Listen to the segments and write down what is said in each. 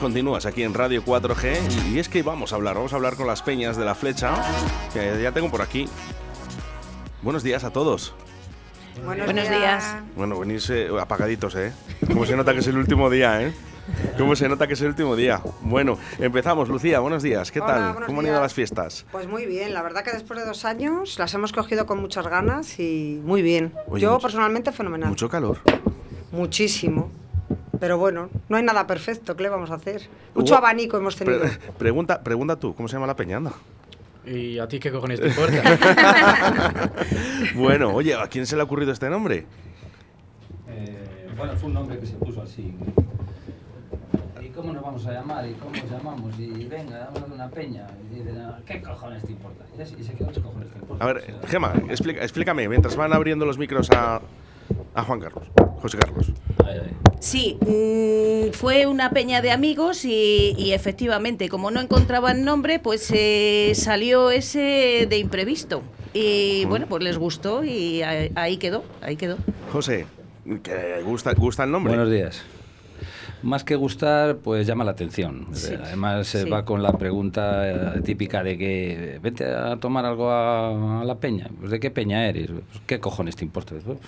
Continúas aquí en Radio 4G y, es que vamos a hablar, vamos a hablar con las peñas de la flecha que ya tengo por aquí. Buenos días a todos. Buenos, días. Bueno, venís eh, apagaditos, ¿eh? Como se nota que es el último día, ¿eh? ¿Cómo se nota que es el último día? Bueno, empezamos. Lucía, buenos días. ¿Qué tal? ¿Cómo han ido las fiestas? Pues muy bien. La verdad que después de dos años las hemos cogido con muchas ganas y muy bien. Yo personalmente fenomenal. Mucho calor. Muchísimo. Pero bueno, no hay nada perfecto. ¿Qué le vamos a hacer? Mucho abanico hemos tenido. pregunta, pregunta tú, ¿cómo se llama la peñanda? ¿Y a ti qué cojones te importa? bueno, oye, ¿a quién se le ha ocurrido este nombre? Eh, bueno, fue un nombre que se puso así. ¿Y cómo nos vamos a llamar? ¿Y cómo nos llamamos? Y venga, damos una peña. Y dicen, ah, ¿qué cojones te importa? Y, se quedó, ¿qué cojones te importa? A ver, Gema, explícame, mientras van abriendo los micros a, a Juan Carlos, José Carlos. Sí, mm, fue una peña de amigos y, efectivamente, como no encontraban nombre, pues eh, salió ese de imprevisto. Y bueno, pues les gustó y ahí quedó, ahí quedó. José, ¿que gusta, ¿gusta el nombre? Buenos días más que gustar, pues llama la atención. Además, se va con la pregunta eh, típica de que vete a tomar algo a, la peña. Pues, ¿De qué peña eres? Pues, ¿Qué cojones te importa? Pues,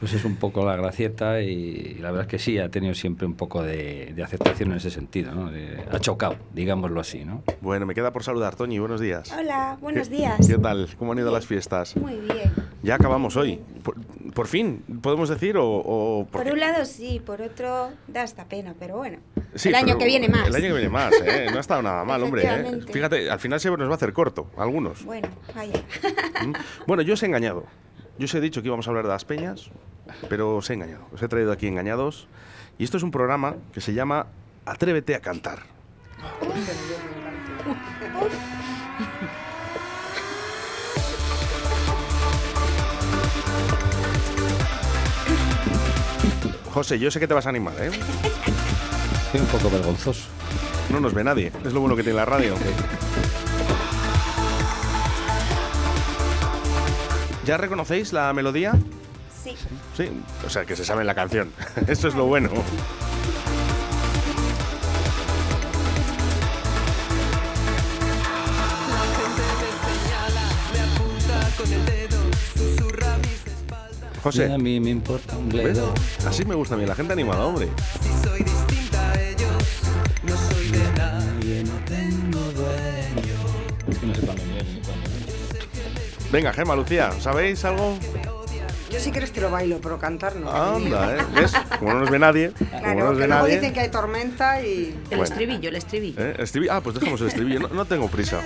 pues es un poco la gracieta y, la verdad es que sí, ha tenido siempre un poco de, aceptación en ese sentido. ¿no? ha chocado, digámoslo así. ¿no? Bueno, me queda por saludar, Toñi. Buenos días. Hola, buenos días. ¿Qué tal? ¿Cómo han ido las fiestas? Muy bien. Ya acabamos hoy. Por, fin, podemos decir, o... por, un lado sí, por otro da esta pena, pero bueno. el año que viene más. El año que viene más, ¿eh? No ha estado nada mal, hombre. ¿eh? Fíjate, al final se nos va a hacer corto, algunos. Bueno, vaya. ¿Mm? Bueno, yo os he engañado. Yo os he dicho que íbamos a hablar de las peñas, pero os he engañado. Os he traído aquí engañados. Y esto es un programa que se llama Atrévete a cantar. José, yo sé que te vas a animar, ¿eh? Estoy un poco vergonzoso. No nos ve nadie, es lo bueno que tiene la radio. ¿Ya reconocéis la melodía? Sí. Sí, o sea, que se sabe la canción. Eso es lo bueno. José. a mí me importa un bledo. Así me gusta a mí, la gente animada, hombre. Si soy distinta a ellos, no soy de nadie, no tengo dueño. Es que no sé cuándo Venga, Gema, Lucía, ¿sabéis algo? Yo sí que te lo bailo, pero cantar no. Anda, ¿eh? ¿Ves? Como no nos ve nadie. Claro, no nos ve nadie. dicen que hay tormenta y. El estribillo, el estribillo. ¿Eh? estribillo. Ah, pues dejamos el estribillo. No, no tengo prisa.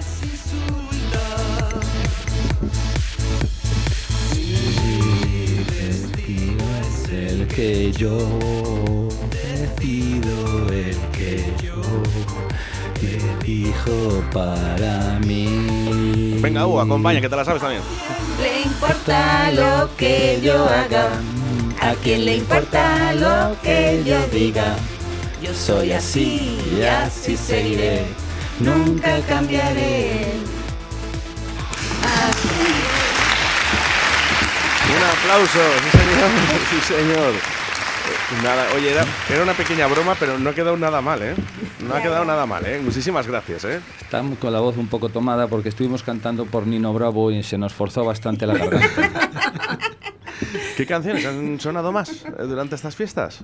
Que yo decido, el que yo elijo para mí. Venga, Hugo, acompaña, que te la sabes también. Le importa lo que yo haga, a quien le importa lo que yo diga. Yo soy así y así seguiré, nunca cambiaré. Aplauso, sí señor, sí señor. Nada, oye, era, una pequeña broma, pero no ha quedado nada mal, ¿eh? No ha quedado nada mal, ¿eh? Muchísimas gracias, ¿eh? Estamos con la voz un poco tomada porque estuvimos cantando por Nino Bravo y se nos forzó bastante la garganta. ¿Qué canciones han sonado más eh, durante estas fiestas?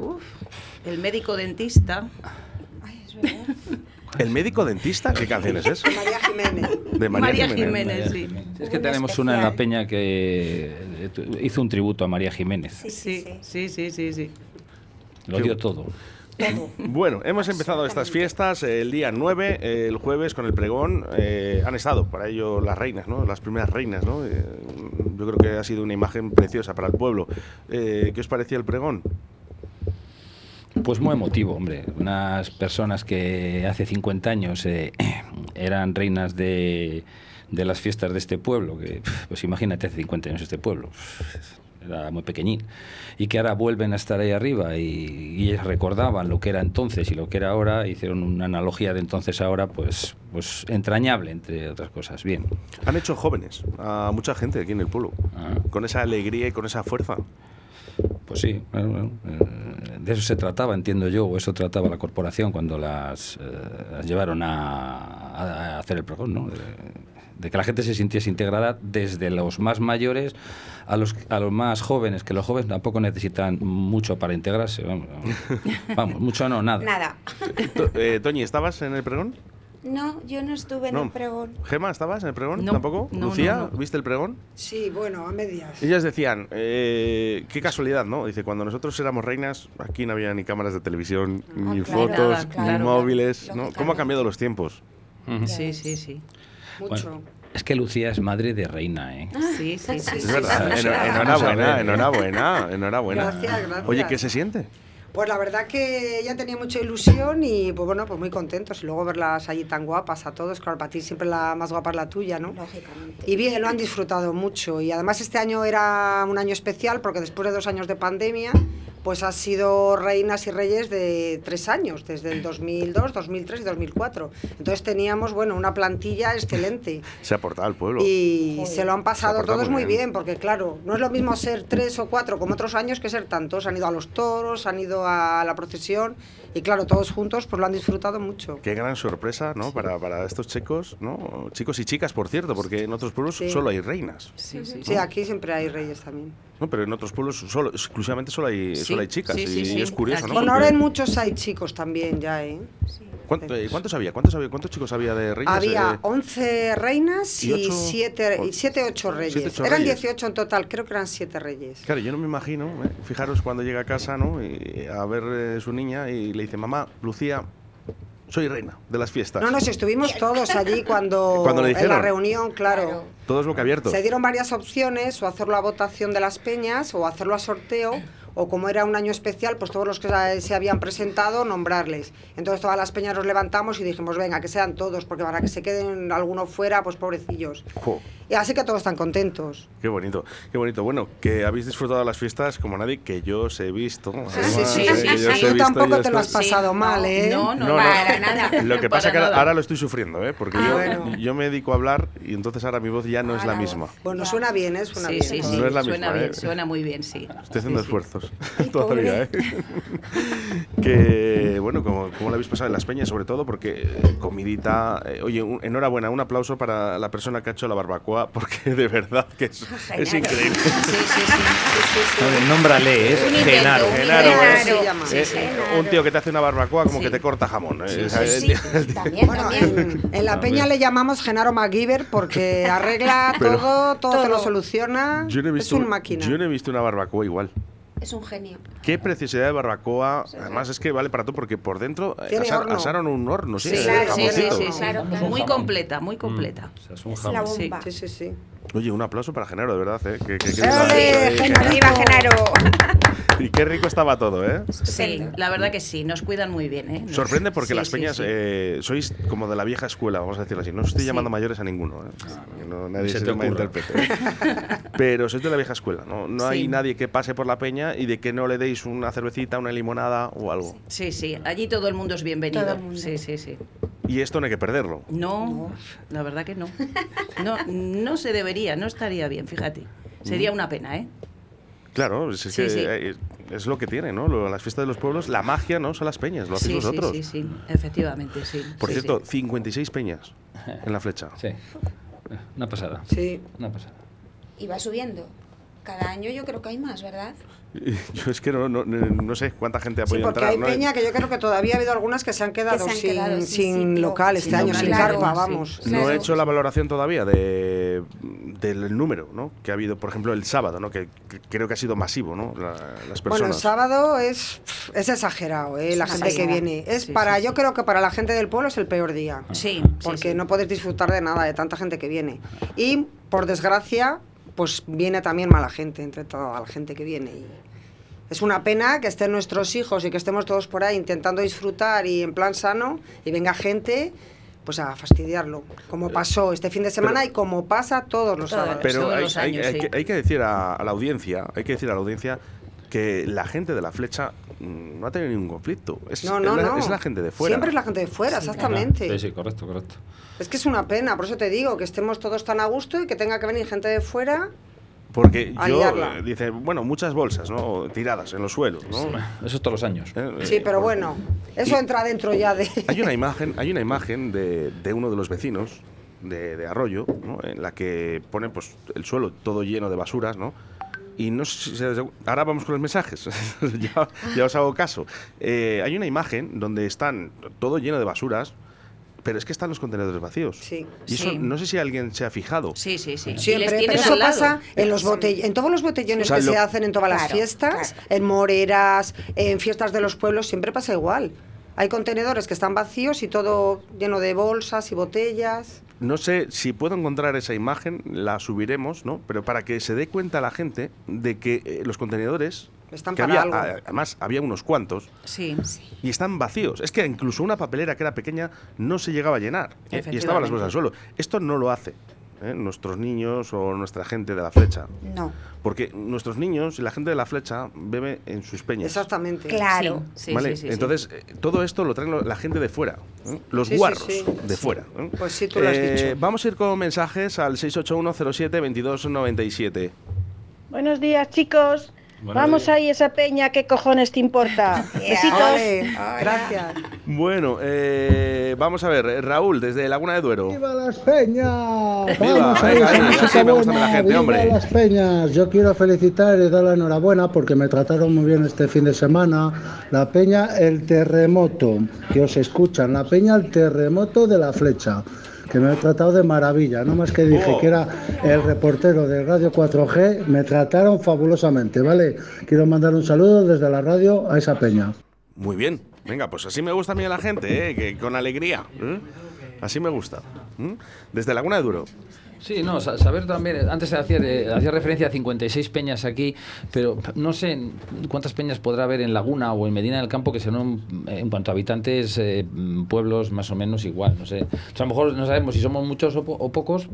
el médico dentista. Ay, es verdad. ¿El médico dentista? ¿Qué canción es eso? María Jiménez. De María, Jiménez. sí. Es que tenemos una en la peña que hizo un tributo a María Jiménez. Sí, sí, sí, sí, sí. Lo dio todo. Bueno, hemos empezado estas fiestas el día 9, el jueves con el pregón. Eh, han estado para ello las reinas, ¿no? las primeras reinas. ¿no? Eh, yo creo que ha sido una imagen preciosa para el pueblo. Eh, ¿Qué os parecía el pregón? Pues muy emotivo, hombre. Unas personas que hace 50 años eh, eran reinas de, de, las fiestas de este pueblo, que pues imagínate hace 50 años este pueblo, era muy pequeñín, y que ahora vuelven a estar ahí arriba y, y recordaban lo que era entonces y lo que era ahora, hicieron una analogía de entonces a ahora, pues, pues entrañable, entre otras cosas. Bien. Han hecho jóvenes a mucha gente aquí en el pueblo, ah. con esa alegría y con esa fuerza. Pues sí, eh, de eso se trataba, entiendo yo, o eso trataba la corporación cuando las, llevaron a, hacer el pregón, ¿no? de que la gente se sintiese integrada desde los más mayores a los, a los más jóvenes, que los jóvenes tampoco necesitan mucho para integrarse. Vamos, mucho no, nada. Nada. Eh, Toñi, ¿estabas en el pregón? No, yo no estuve en el pregón. ¿Gema, estabas en el pregón? ¿Tampoco? ¿Lucía, viste el pregón? Sí, bueno, a medias. Ellas decían, eh, qué casualidad, ¿no? Dice, cuando nosotros éramos reinas, aquí no había ni cámaras de televisión, ah, ni fotos, ni móviles, ¿no? ¿Cómo han cambiado los tiempos? Sí, sí, sí. Mucho. Es que Lucía es madre de reina, ¿eh? Sí, sí, sí. Es verdad. Enhorabuena, enhorabuena, enhorabuena. Gracias, gracias. Oye, ¿qué se siente? Pues la verdad que ella tenía mucha ilusión y pues bueno, pues muy contentos. Y luego verlas allí tan guapas a todos, claro, para ti siempre la más guapa es la tuya, ¿no? Lógicamente. Y bien, lo han disfrutado mucho. Y además este año era un año especial porque después de dos años de pandemia, pues ha sido reinas y reyes de tres años, desde el 2002, 2003 y 2004. Entonces teníamos, bueno, una plantilla excelente. Se ha portado al pueblo. Y se lo han pasado todos muy bien. porque claro, no es lo mismo ser tres o cuatro como otros años que ser tantos. Han ido a los toros, han ido a la procesión y claro, todos juntos pues lo han disfrutado mucho. Qué gran sorpresa, ¿no? Para, para, estos chicos, ¿no? Chicos y chicas, por cierto, porque en otros pueblos solo hay reinas. Sí, sí, sí. aquí siempre hay reyes también. No, pero en otros pueblos solo, exclusivamente solo hay, solo hay chicas. y, es curioso, ¿no? Bueno, ahora en muchos hay chicos también ya, ¿eh? eh ¿Cuántos había? ¿Cuántos, había? ¿Cuántos chicos había de reinas? Había 11 eh, reinas y 7 y 7 8 reyes. eran 18 en total, creo que eran 7 reyes. Claro, yo no me imagino, ¿eh? fijaros cuando llega a casa, ¿no? Y a ver su niña y le dice, "Mamá, Lucía, soy reina de las fiestas. No, nos estuvimos todos allí cuando, ¿Cuando en la reunión, claro. Todos boca abiertos. Se dieron varias opciones, o hacerlo a votación de las peñas, o hacerlo a sorteo, o como era un año especial, pues todos los que se habían presentado, nombrarles. Entonces todas las peñas nos levantamos y dijimos, venga, que sean todos, porque para que se queden algunos fuera, pues pobrecillos. Y así que todos están contentos. Qué bonito, qué bonito. Bueno, que habéis disfrutado de las fiestas como nadie, que yo os he visto. sí, sí, sí, Tú tampoco te lo has pasado mal, ¿eh? No, no, para nada. Lo que pasa es que ahora lo estoy sufriendo, ¿eh? Porque ah, yo, yo me dedico a hablar y entonces ahora mi voz ya no es la misma. Bueno, suena bien, ¿eh? Suena sí, bien. Sí, sí, no es la suena misma, bien, ¿eh? suena muy bien, sí. Estoy haciendo esfuerzos todavía, ¿eh? que, bueno, como, como lo habéis pasado en las peñas, sobre todo, porque eh, comidita... Eh, oye, enhorabuena, un aplauso para la persona que ha hecho la barbacoa, porque de verdad que es, es increíble. Sí, sí, sí. Nómbrale, es Genaro. Genaro, Genaro. Un tío que te hace una barbacoa como que te corta jamón. Bueno, en, la peña le llamamos Genaro MacGyver porque arregla todo, todo, te lo soluciona. es un máquina. Yo no he visto una barbacoa igual es un genio. Qué preciosidad de barbacoa. Además es que vale para todo porque por dentro eh, asaron un horno, sí, sí, sí, sí, Muy completa, muy completa. Mm. es, la bomba. Sí, sí, sí. Oye, un aplauso para Genaro, de verdad. ¿eh? Que, que, Genaro! Y qué rico estaba todo, ¿eh? Sí, la verdad que sí, nos cuidan muy bien, ¿eh? Sorprende porque las peñas eh, sois como de la vieja escuela, vamos a decirlo así. No os estoy llamando mayores a ninguno, ¿eh? no, nadie se, se me interprete. Pero sois de la vieja escuela, ¿no? No hay nadie que pase por la peña y de que no le deis una cervecita, una limonada o algo. Sí, sí, allí todo el mundo es bienvenido. Sí, sí, sí. Y esto no hay que perderlo. No, la verdad que no. No, no se debería, no estaría bien, fíjate. Sería una pena, ¿eh? Claro, es, que eh, es lo que tiene, ¿no? Las fiestas de los pueblos, la magia, ¿no? Son las peñas, lo hacéis vosotros. Sí, sí, sí, efectivamente, sí. Por cierto, 56 peñas en la flecha. Sí, una pasada. Sí. Una pasada. Y va subiendo. Cada año yo creo que hay más, ¿verdad? Yo es que no, no, no, sé cuánta gente ha podido sí, porque hay peña que yo creo que todavía ha habido algunas que se han quedado, sin, local este año, sin carpa, vamos. No he hecho la valoración todavía de, del número ¿no? que ha habido, por ejemplo, el sábado, ¿no? que, creo que ha sido masivo, ¿no? las personas. Bueno, el sábado es, es exagerado, ¿eh? la gente que viene. Es para, yo creo que para la gente del pueblo es el peor día. Sí. Porque no puedes disfrutar de nada, de tanta gente que viene. Y, por desgracia, pues viene también mala gente entre toda la gente que viene. Y es una pena que estén nuestros hijos y que estemos todos por ahí intentando disfrutar y en plan sano y venga gente pues a fastidiarlo, como pasó este fin de semana y como pasa todos los sábados. Pero hay, hay, que, decir a, la audiencia, hay que decir a la audiencia que la gente de la flecha mm, no ha tenido ningún conflicto. Es, no, no, la, es la gente de fuera. Siempre es la gente de fuera, exactamente. Sí, sí, correcto, correcto. Es que es una pena, por eso te digo, que estemos todos tan a gusto y que tenga que venir gente de fuera Porque A yo, liarla. eh, dice, bueno, muchas bolsas, ¿no? Tiradas en los suelos, ¿no? Eso todos los años. Eh, Sí, eh, pero por- bueno, eso y- entra dentro ya de... Hay una imagen, hay una imagen de, de uno de los vecinos de, de Arroyo, ¿no? en la que pone pues, el suelo todo lleno de basuras, ¿no? Y no sé si se- ahora vamos con los mensajes, ya, ya os hago caso. Eh, hay una imagen donde están todo lleno de basuras, pero es que están los contenedores vacíos. Sí. Y eso Sí. no sé si alguien se ha fijado. Sí, sí, sí. Siempre, pero eso pasa en, los botell- en todos los botellones O sea, que lo- se hacen en todas las fiestas, claro. en moreras, en fiestas de los pueblos, siempre pasa igual. Hay contenedores que están vacíos y todo lleno de bolsas y botellas. No sé si puedo encontrar esa imagen, la subiremos, ¿no? Pero para que se dé cuenta la gente de que eh, los contenedores, Están que para había, algo. a- además había unos cuantos, Sí. y están vacíos. Es que incluso una papelera que era pequeña no se llegaba a llenar ¿eh? y estaban las bolsas al suelo. Esto no lo hace ¿eh? nuestros niños o nuestra gente de la flecha. No. Porque nuestros niños y la gente de la flecha bebe en sus peñas. Exactamente. Claro. Sí, sí, ¿Vale? sí, sí, sí. Entonces, eh, todo esto lo traen la gente de fuera, ¿eh? los guarros sí. de fuera. ¿eh? Pues sí, tú lo has dicho. Vamos a ir con mensajes al 681072297. Buenos días, chicos. Buenos Vamos días. ahí, esa peña, ¿qué cojones te importa? Besitos. Gracias. Bueno, eh, vamos a ver, Raúl, desde Laguna de Duero. ¡Viva las peñas! Viva, venga, me gusta la gente, ¡Viva hombre! las peñas! Yo quiero felicitar y dar la enhorabuena porque me trataron muy bien este fin de semana. La peña El Terremoto, que os escuchan. La peña El Terremoto de la Flecha, que me ha tratado de maravilla. No más que dije Oh. que era el reportero de Radio 4G, me trataron fabulosamente, ¿vale? Quiero mandar un saludo desde la radio a esa peña. Muy bien. Venga, pues así me gusta a mí a la gente, ¿eh? que con alegría. ¿eh? Así me gusta. ¿eh? Desde Laguna de Duero. Sí, no, sa- saber también, eh, antes hacía, eh, hacía referencia a 56 peñas aquí, pero no sé cuántas peñas podrá haber en Laguna o en Medina del Campo que sean, eh, en cuanto a habitantes, eh, pueblos más o menos igual, no sé. O sea, a lo mejor no sabemos si somos muchos o, po- o pocos,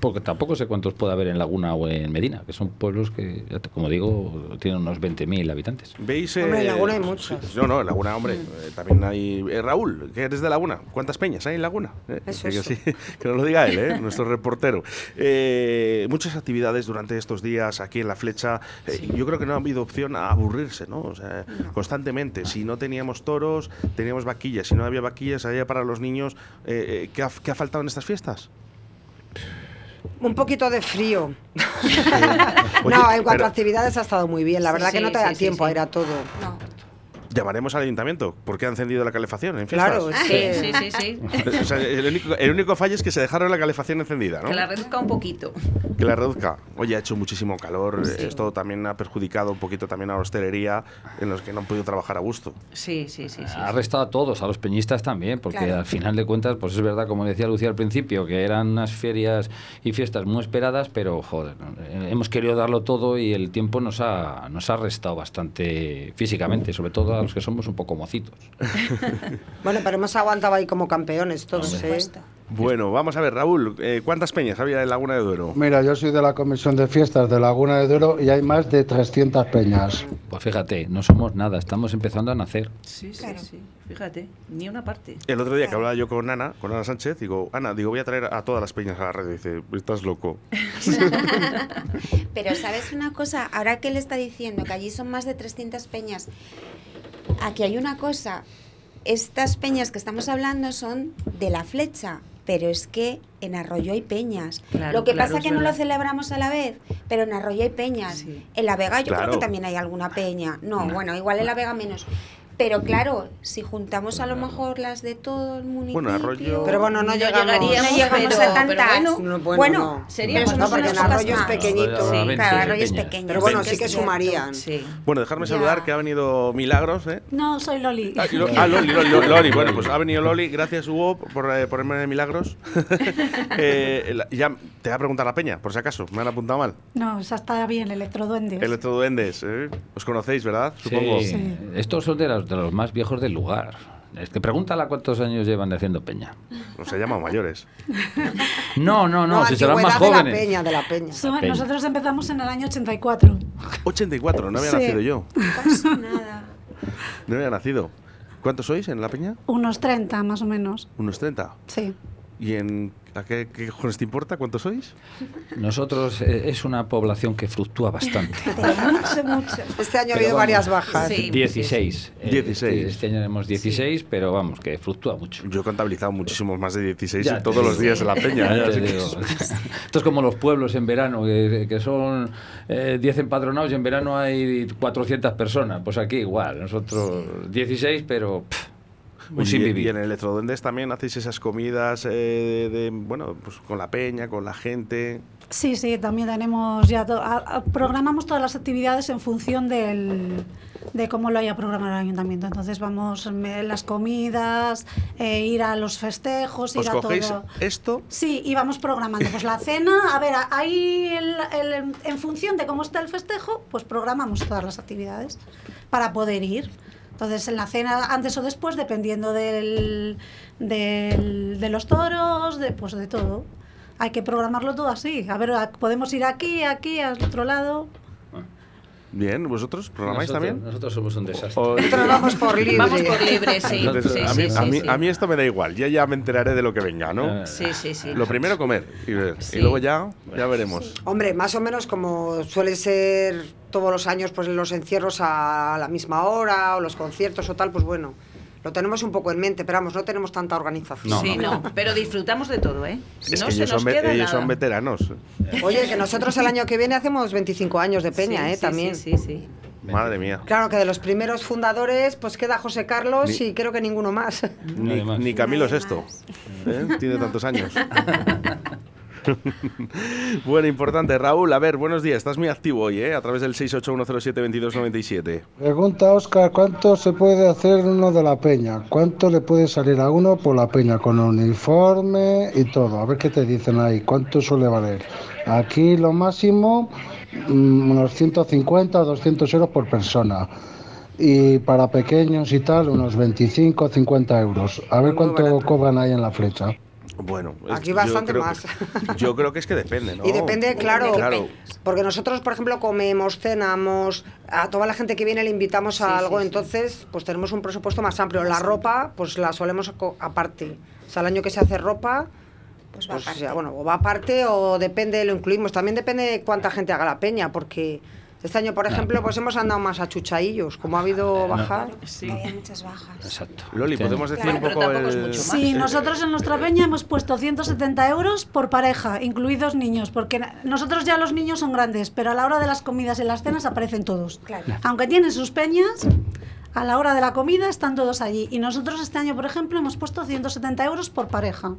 porque tampoco sé cuántos puede haber en Laguna o en Medina, que son pueblos que, como digo, tienen unos 20.000 habitantes. ¿Veis? Hombre, en eh, Laguna hay muchas. sí, No, no, en Laguna, hombre. eh, también hay. eh, Raúl, que eres de Laguna. ¿Cuántas peñas hay en Laguna? Eh, Eso, que, eso. sí, que nos lo diga él, ¿eh? nuestro reportero. Eh, muchas actividades durante estos días aquí en La Flecha. Eh, Yo creo que no ha habido opción a aburrirse, ¿no? O sea, constantemente. Si no teníamos toros, teníamos vaquillas. Si no había vaquillas, había para los niños. ¿qué, ha, qué ha faltado en estas fiestas? Un poquito de frío. Oye, no, en cuanto pero- a actividades ha estado muy bien. La Sí, verdad que no te da sí, sí, tiempo sí. a ir a todo. No. Llamaremos al ayuntamiento porque ha encendido la calefacción en fiestas. Claro, Sí, sí, sí, sí. O sea, el, único, el único fallo es que se dejaron la calefacción encendida, ¿no? Que la reduzca un poquito. Que la reduzca. Oye, ha hecho muchísimo calor. Sí. Esto también ha perjudicado un poquito también a la hostelería, en los que no han podido trabajar a gusto. Sí, sí, sí. sí, Ha sí. restado a todos, a los peñistas también, porque Claro. al final de cuentas, pues es verdad, como decía Lucía al principio, que eran unas ferias y fiestas muy esperadas, pero joder, hemos querido darlo todo y el tiempo nos ha, nos ha restado bastante físicamente, sobre todo a los que somos un poco mocitos. Bueno, pero hemos aguantado ahí como campeones todos, Por ¿eh? Bueno, vamos a ver, Raúl, eh, ¿cuántas peñas había en Laguna de Duero? Mira, yo soy de la Comisión de Fiestas de Laguna de Duero y hay más de 300 peñas. Pues fíjate, no somos nada, estamos empezando a nacer. Sí, sí, Claro. sí. Fíjate, ni una parte. El otro día que hablaba yo con Ana, con Ana Sánchez, digo, Ana, digo, voy a traer a todas las peñas a la radio. Dice, estás loco. Pero ¿sabes una cosa? Ahora que él está diciendo que allí son más de 300 peñas, aquí hay una cosa. Estas peñas que estamos hablando son de la flecha, pero es que en Arroyo hay peñas. Claro, lo que claro, pasa es que no lo celebramos a la vez, pero en Arroyo hay peñas. Sí. En La Vega yo Claro. creo que también hay alguna peña. No, bueno, igual en La Vega menos. Pero claro, si juntamos a lo mejor las de todo el municipio... Bueno, Arroyo- Pero bueno, no, No llegamos. llegaríamos, No llegamos pero- a tantas. pero bueno, No, bueno, bueno, no. Sería pero más No, porque pocas Arroyo es más. pequeñito. Sí. 20 Claro, Arroyo es pequeño. Pero bueno, sí que sumarían. Sí. Bueno, dejarme Ya. saludar que ha venido Milagros, ¿eh? No, soy Loli. Ah, Lo- ah, Loli, Loli, Loli, Loli. Bueno, pues ha venido Loli. Gracias, Hugo, por eh, ponerme de milagros. Eh, la- ya te voy a preguntar la peña, por si acaso. Me han apuntado mal. No, esa está bien, Electroduendes. Electroduendes, ¿eh? Os conocéis, ¿verdad? Supongo. Sí, Sí. Estos son de los, más viejos del lugar. Es que pregúntala cuántos años llevan de haciendo peña. No se llaman mayores. No, no, no, si serán más jóvenes. de la peña, de la peña. So- peña. Nosotros empezamos en el año 84. 84, no había Sí. nacido yo. No pasa nada. No había nacido. ¿Cuántos sois en la peña? Unos 30 más o menos. Unos 30. Sí. ¿Y en a qué, qué cojones te importa? ¿Cuántos sois? Nosotros eh, es una población que fluctúa bastante. mucho, mucho. Este año ha habido varias bajas. Sí. 16. eh, 16. Este año tenemos 16, pero vamos, que fluctúa mucho. Yo he contabilizado muchísimos más de 16 Ya en todos los días de la peña. Ya ¿eh? te digo. Esto es como los pueblos en verano, que, que son eh, 10 empadronados y en verano hay 400 personas. Pues aquí igual, nosotros 16, pero pff, un y- vivir. Y en el Electroduendes también hacéis esas comidas eh, de, de, bueno, pues con la peña, con la gente. Sí, sí, también tenemos ya to- a- a- programamos todas las actividades en función del, de cómo lo haya programado el ayuntamiento. Entonces vamos me- las comidas, eh, ir a los festejos, ir ¿Os a cogéis todo. esto? Sí, y vamos programando. Pues la cena, a ver, ahí el- el- en función de cómo está el festejo, pues programamos todas las actividades para poder ir. Entonces, en la cena, antes o después, dependiendo del, del- de los toros, de, pues de todo. Hay que programarlo todo así. A ver, podemos ir aquí, aquí, al otro lado. Bien, ¿vosotros programáis nosotros, también? Nosotros somos un desastre. O- Nosotros vamos por libre. Vamos por libre, sí. Entonces, sí, a, mí, sí, a, mí, sí. a mí esto me da igual, ya ya me enteraré de lo que venga, ¿no? Sí, sí, sí. Lo primero comer y ver. Sí. Y luego ya, ya veremos. Hombre, más o menos como suele ser todos los años, pues los encierros a la misma hora o los conciertos o tal, pues bueno, lo tenemos un poco en mente, pero vamos, no tenemos tanta organización. No, sí, no, pero disfrutamos de todo, ¿eh? Es no que se ellos, nos son, queda ellos nada. son veteranos. Oye, que nosotros el año que viene hacemos 25 años de peña, Sí, ¿eh? sí, También. Sí, sí, sí. Madre mía. Claro que de los primeros fundadores, pues queda José Carlos Ni- y creo que ninguno más. Ni, Camilo Sesto. ¿eh? Tiene tantos años. bueno, importante. Raúl, a ver, buenos días. Estás muy activo hoy, ¿eh? A través del 681072297. Pregunta Oscar, ¿cuánto se puede hacer uno de la peña? ¿Cuánto le puede salir a uno por la peña con uniforme y todo? A ver qué te dicen ahí, ¿cuánto suele valer? Aquí lo máximo, mm, unos 150 o 200 euros por persona. Y para pequeños y tal, unos 25 o 50 euros. A ver cuánto cobran ahí en la flecha. Bueno, Aquí bastante más. Yo creo que es que depende, ¿no? Y depende, claro, Claro. porque nosotros, por ejemplo, comemos, cenamos, a toda la gente que viene le invitamos a Sí, algo, sí, sí. entonces pues tenemos un presupuesto más amplio. La ropa, pues la solemos co- aparte. O sea, el año que se hace ropa, Pues va pues aparte. ya, bueno, o va aparte o depende, lo incluimos. También depende de cuánta gente haga la peña, porque este año, por ejemplo, pues hemos andado más a chuchaillos, como ha habido bajar. Sí. Había muchas bajas. Exacto. Loli, podemos decir Claro, un poco el-. Sí, nosotros en nuestra peña hemos puesto 170 euros por pareja, incluidos niños, porque nosotros ya los niños son grandes, pero a la hora de las comidas y las cenas aparecen todos. Claro. Aunque tienen sus peñas, a la hora de la comida están todos allí. Y nosotros este año, por ejemplo, hemos puesto 170 euros por pareja.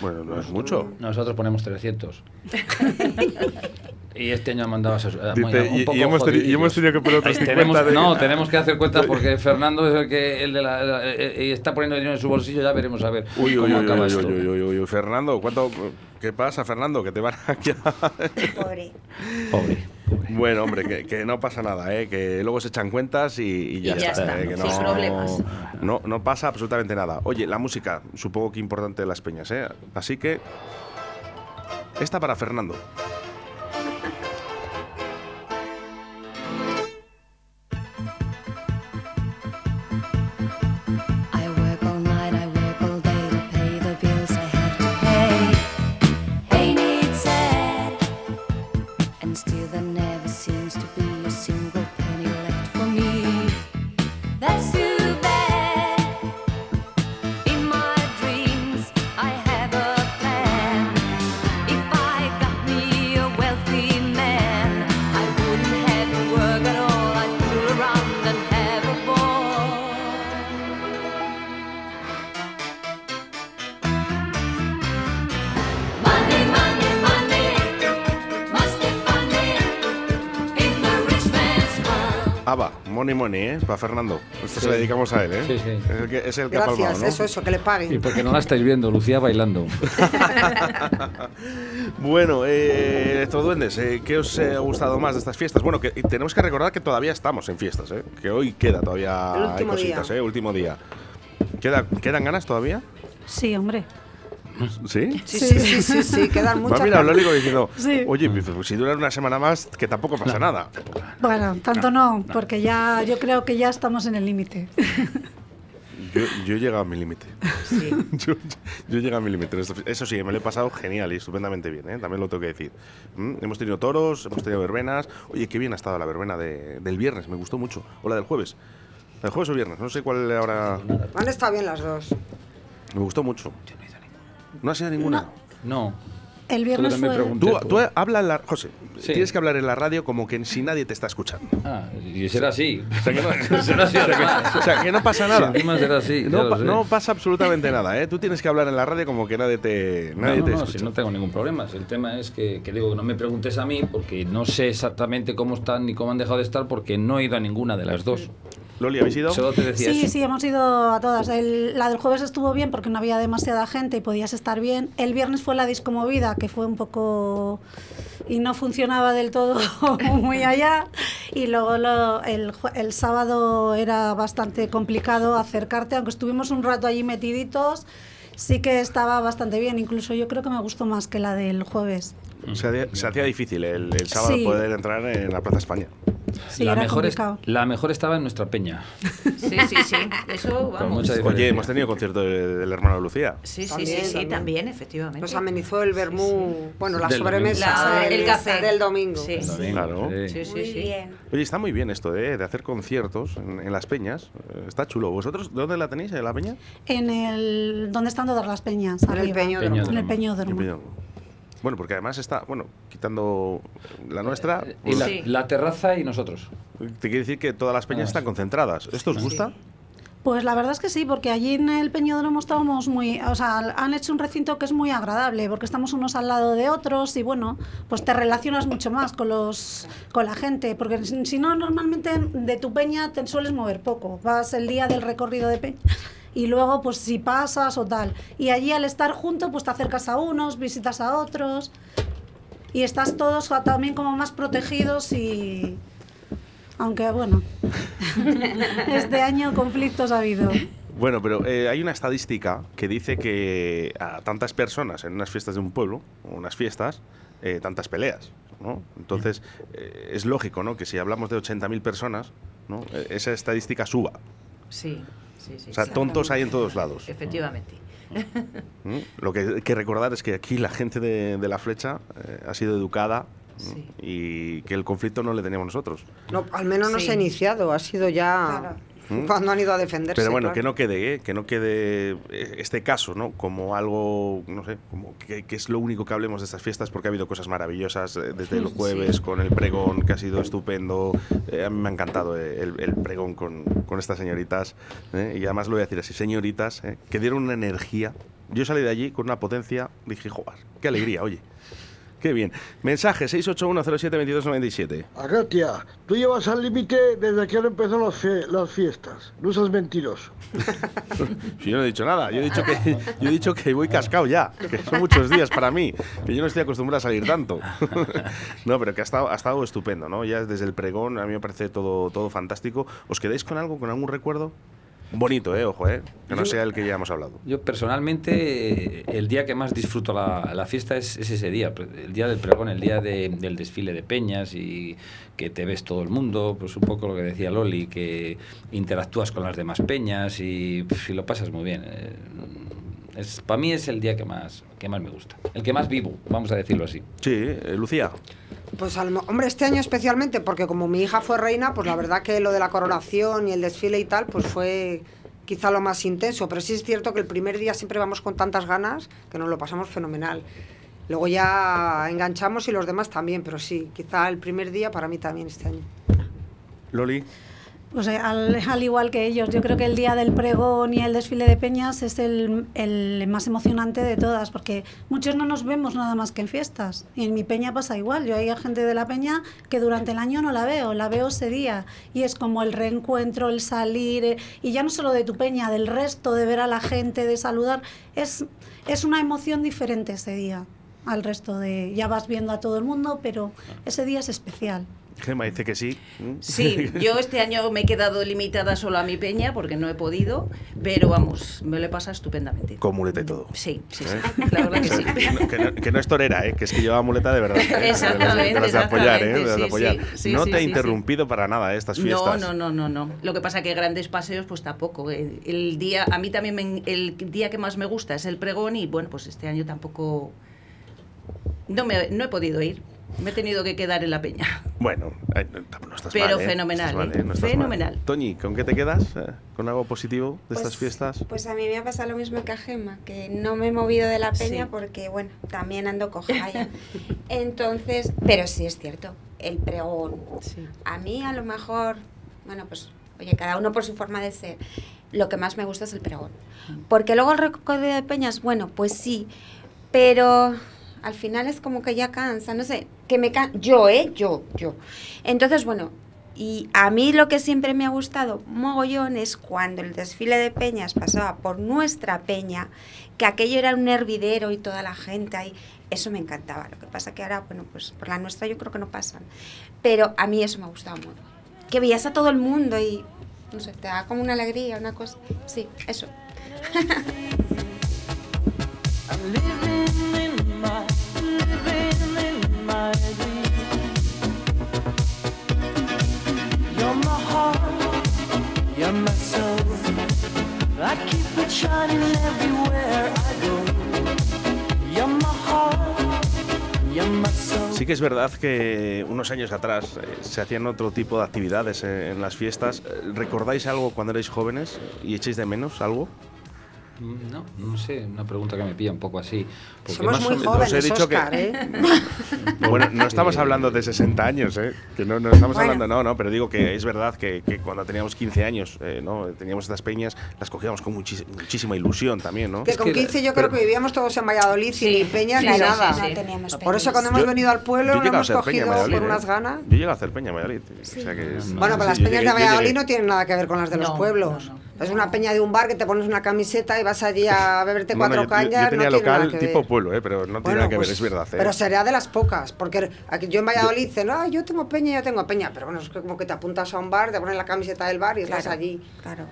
Bueno, no es mucho. Nosotros ponemos 300. y este año han mandado a Dice, un y- y poco hemos teni- y hemos tenido que poner otros Tenemos- 50 de- No, tenemos que hacer cuentas porque Fernando es el que el de la, la- eh, eh, está poniendo dinero en su bolsillo. Ya veremos a ver Uy, cómo uy, acaba uy, esto. uy, uy, uy, uy. Fernando, ¿cuánto, ¿qué pasa, Fernando? Que te van aquí a... Pobre. Pobre. Bueno, hombre, que, que no pasa nada, ¿eh? que luego se echan cuentas y, y ya, Y ya está. está, ¿eh? que sin no, problemas. No, no pasa absolutamente nada. Oye, la música, supongo que importante de las peñas, ¿eh? Así que. Esta para Fernando. Money money, ¿eh? Para Fernando. Esto se lo dedicamos a él, ¿eh? Sí, sí. Es el que, es el que ha palmado, Gracias, ¿no? eso, eso, que le Y paguen. porque no la estáis viendo, Lucía bailando. Bueno, eh, Electroduendes, eh, ¿qué os eh, ha gustado más de estas fiestas? Bueno, que y tenemos que recordar que todavía estamos en fiestas, ¿eh? Que hoy queda todavía El hay último cositas, día. ¿eh? Último día. ¿Queda, ¿Quedan ganas todavía? Sí, hombre. ¿Sí? Sí, sí, sí, sí, sí, quedan Va muchas. a mirar diciendo, Sí. oye, pues, si dura una semana más, que tampoco pasa nada. Bueno, tanto no, porque ya yo creo que ya estamos en el límite. Yo, yo he llegado a mi límite. yo, yo he llegado a mi límite. Eso sí, me lo he pasado genial y estupendamente bien, ¿eh? también lo tengo que decir. ¿Mm? Hemos tenido toros, hemos tenido verbenas. Oye, qué bien ha estado la verbena de- del viernes, me gustó mucho. O la del jueves. ¿La del jueves o viernes? No sé cuál ahora. Han estado bien las dos. Me gustó mucho. ¿No ha sido ninguna? No. El viernes fue... Tú, tú habla en la. José, Sí. tienes que hablar en la radio como que si nadie te está escuchando. Ah, y será así. O sea, que no, Será así, o sea, que- o sea, que no pasa nada. Si encima será así, ya No, lo pa- sé. no pasa absolutamente nada, ¿eh? Tú tienes que hablar en la radio como que nadie te, No, nadie no, te no, escucha. si no tengo ningún problema. Si El tema es que, que digo que no me preguntes a mí porque no sé exactamente cómo están ni cómo han dejado de estar porque no he ido a ninguna de las dos. Loli, ¿habéis ido? Solo te decía Sí, eso. sí, hemos ido a todas. El- la del jueves estuvo bien porque no había demasiada gente y podías estar bien. El viernes fue la discomovida, que fue un poco... y no funcionaba del todo muy allá. Y luego lo- el, el sábado era bastante complicado acercarte, aunque estuvimos un rato allí metiditos, sí que estaba bastante bien. Incluso yo creo que me gustó más que la del jueves. Se, hacía- se hacía difícil el, el sábado Sí. poder entrar en la Plaza España. Sí, la, mejor es- la mejor estaba en nuestra peña. Sí, sí, sí. Eso, vamos. Oye, hemos tenido concierto de- del hermano de Lucía. Sí, sí, También, sí, sí, también. también, efectivamente. Nos amenizó el vermú, bueno, la Del sobremesa. La- del, el café. del domingo. Sí. Domingo, Claro. Sí, sí, Muy sí. bien. Oye, está muy bien esto de, de hacer conciertos en, en las peñas. Eh, Está chulo. ¿Vosotros dónde la tenéis, en la peña? En el... ¿Dónde están todas las peñas? En el. Peñódromo. En el Peñódromo. Bueno, porque además está, bueno, quitando la nuestra, Eh, Y la, Sí. la terraza y nosotros. te quiere decir que todas las peñas Ah, están sí. concentradas. ¿Esto os gusta? Pues la verdad es que sí, porque allí en el Peñódromo estábamos muy, o sea, han hecho un recinto que es muy agradable, porque estamos unos al lado de otros y bueno, pues te relacionas mucho más con los, con la gente, porque si si no normalmente de tu peña te sueles mover poco, vas el día del recorrido de peña y luego pues si pasas o tal, y allí al estar junto pues te acercas a unos, visitas a otros y estás todos también como más protegidos y aunque bueno, este año conflictos ha habido. Bueno, pero eh, hay una estadística que dice que a tantas personas en unas fiestas de un pueblo, unas fiestas, eh, tantas peleas, ¿no? Entonces, eh, es lógico, ¿no? Que si hablamos de 80.000 personas, ¿no? Eh, esa estadística suba. Sí, sí, sí. O sea, tontos hay en todos lados. Efectivamente. ¿m? Lo que hay que recordar es que aquí la gente de, de la flecha eh, ha sido educada y que el conflicto no le teníamos nosotros. No, al menos no se ha iniciado, ha sido ya Claro. ¿Mm? cuando han ido a defenderse. Pero bueno, claro. que no quede, ¿eh? que no quede eh, este caso, ¿no? Como algo, no sé, como que, que es lo único que hablemos de estas fiestas, porque ha habido cosas maravillosas eh, desde el jueves con el pregón, que ha sido estupendo. Eh, a mí me ha encantado eh, el, el pregón con, con estas señoritas, ¿eh? y además lo voy a decir así, señoritas, que dieron una energía. Yo salí de allí con una potencia, dije, joder, qué alegría, oye. Qué bien. Mensaje 681072297. Agatia, tú llevas al límite desde que han empezado las, fie- las fiestas. No seas mentiroso. Yo no he dicho nada, yo he dicho que yo he dicho que voy cascado ya, que son muchos días para mí, que yo no estoy acostumbrado a salir tanto. No, pero que ha estado, ha estado estupendo, ¿no? Ya desde el pregón a mí me parece todo, todo fantástico. ¿Os quedáis con algo, con algún recuerdo? Bonito, eh, ojo, eh, que no Yo- sea el que ya hemos hablado. Yo personalmente, eh, el día que más disfruto la, la fiesta es, es ese día, pre- el día del pregón, el día de- del desfile de peñas y que te ves todo el mundo, pues un poco lo que decía Loli, que interactúas con las demás peñas y, y lo pasas muy bien. Es, para mí es el día que más, que más me gusta, el que más vivo, vamos a decirlo así. Sí, eh, Lucía. Pues al mo- hombre, este año especialmente, porque como mi hija fue reina, pues la verdad que lo de la coronación y el desfile y tal, pues fue quizá lo más intenso. Pero sí es cierto que el primer día siempre vamos con tantas ganas que nos lo pasamos fenomenal. Luego ya enganchamos y los demás también, pero sí, quizá el primer día para mí también este año. Loli. Pues eh, al, al igual que ellos, yo creo que el día del pregón y el desfile de peñas es el, el más emocionante de todas, porque muchos no nos vemos nada más que en fiestas. Y en mi peña pasa igual. Yo hay gente de la peña que durante el año no la veo, la veo ese día. Y es como el reencuentro, el salir, eh, y ya no solo de tu peña, del resto, de ver a la gente, de saludar. Es, es una emoción diferente ese día al resto de... Ya vas viendo a todo el mundo, pero ese día es especial. Gema dice que sí. ¿Mm? Sí, yo este año me he quedado limitada solo a mi peña porque no he podido, pero vamos, me lo he pasado estupendamente. Con muleta y todo. Sí, sí, ¿Eh? sí, la verdad que sí. No, que, no, que no es torera, ¿eh? que es que lleva muleta de verdad. ¿eh? Exactamente, de apoyar, ¿eh? exactamente, sí, apoyar. sí, sí, no sí, te he sí, interrumpido para nada ¿eh? estas No, fiestas. no, no, no, no. Lo que pasa que grandes paseos, pues tampoco. El, el día, a mí también me- el día que más me gusta es el pregón y bueno, pues este año tampoco no me no he podido ir. Me he tenido que quedar en la peña. Bueno, eh, no, estás Pero mal, ¿eh? fenomenal, No estás ¿eh? mal, No estás mal. Fenomenal. Toñi, ¿con qué te quedas? ¿Con algo positivo de estas Pues- fiestas? Pues a mí me ha pasado lo mismo que a Gema, que no me he movido de la peña Sí. porque, bueno, también ando coja ya. Entonces, pero sí es cierto, el pregón. A mí a lo mejor, bueno, pues, oye, cada uno por su forma de ser. Lo que más me gusta es el pregón. Porque luego el recorrido de peñas, bueno, pues sí, pero al final es como que ya cansa, no sé, que me can yo, ¿eh? Yo, yo. Entonces, bueno, y a mí lo que siempre me ha gustado mogollón es cuando el desfile de peñas pasaba por nuestra peña, que aquello era un hervidero y toda la gente ahí. Eso me encantaba. Lo que pasa que ahora, bueno, pues por la nuestra yo creo que no pasan. Pero a mí eso me ha gustado mucho. Que veías a todo el mundo y, no sé, te da como una alegría, una cosa. Sí, eso. Sí que es verdad que unos años atrás eh, se hacían otro tipo de actividades eh, en las fiestas. Eh, ¿Recordáis algo cuando erais jóvenes y echáis de menos algo? No, no sé, una pregunta que me pilla un poco así. Somos más muy jóvenes, os he dicho que- ¿eh? Bueno, no estamos hablando de 60 años, ¿eh? Que no, no estamos Bueno. hablando, no, no, pero digo que es verdad que, que cuando teníamos 15 años, eh, ¿no? Teníamos estas peñas, las cogíamos con muchis- muchísima ilusión también, ¿no? Que con 15 yo creo que vivíamos todos en Valladolid sin ni peñas ni nada. sí, sí. No teníamos Por eso cuando hemos Yo- venido al pueblo lo hemos cogido por ¿eh? unas ganas. Yo llegué a hacer peña en Valladolid. o sea que es- Bueno, pero las sí, peñas llegué- de Valladolid no tienen nada que ver con las de los pueblos. Es una peña de un bar que te pones una camiseta y vas allí a beberte cuatro yo- yo- cañas. Yo tenía no tiene nada local que tipo ver. pueblo, ¿eh? Pero no tiene Bueno, nada que pues, ver, es verdad. ¿eh? Pero sería de las pocas, porque aquí yo en Valladolid dicen, ah, yo tengo peña, yo tengo peña, pero bueno, es que como que te apuntas a un bar, te pones la camiseta del bar y estás Claro, allí. Claro.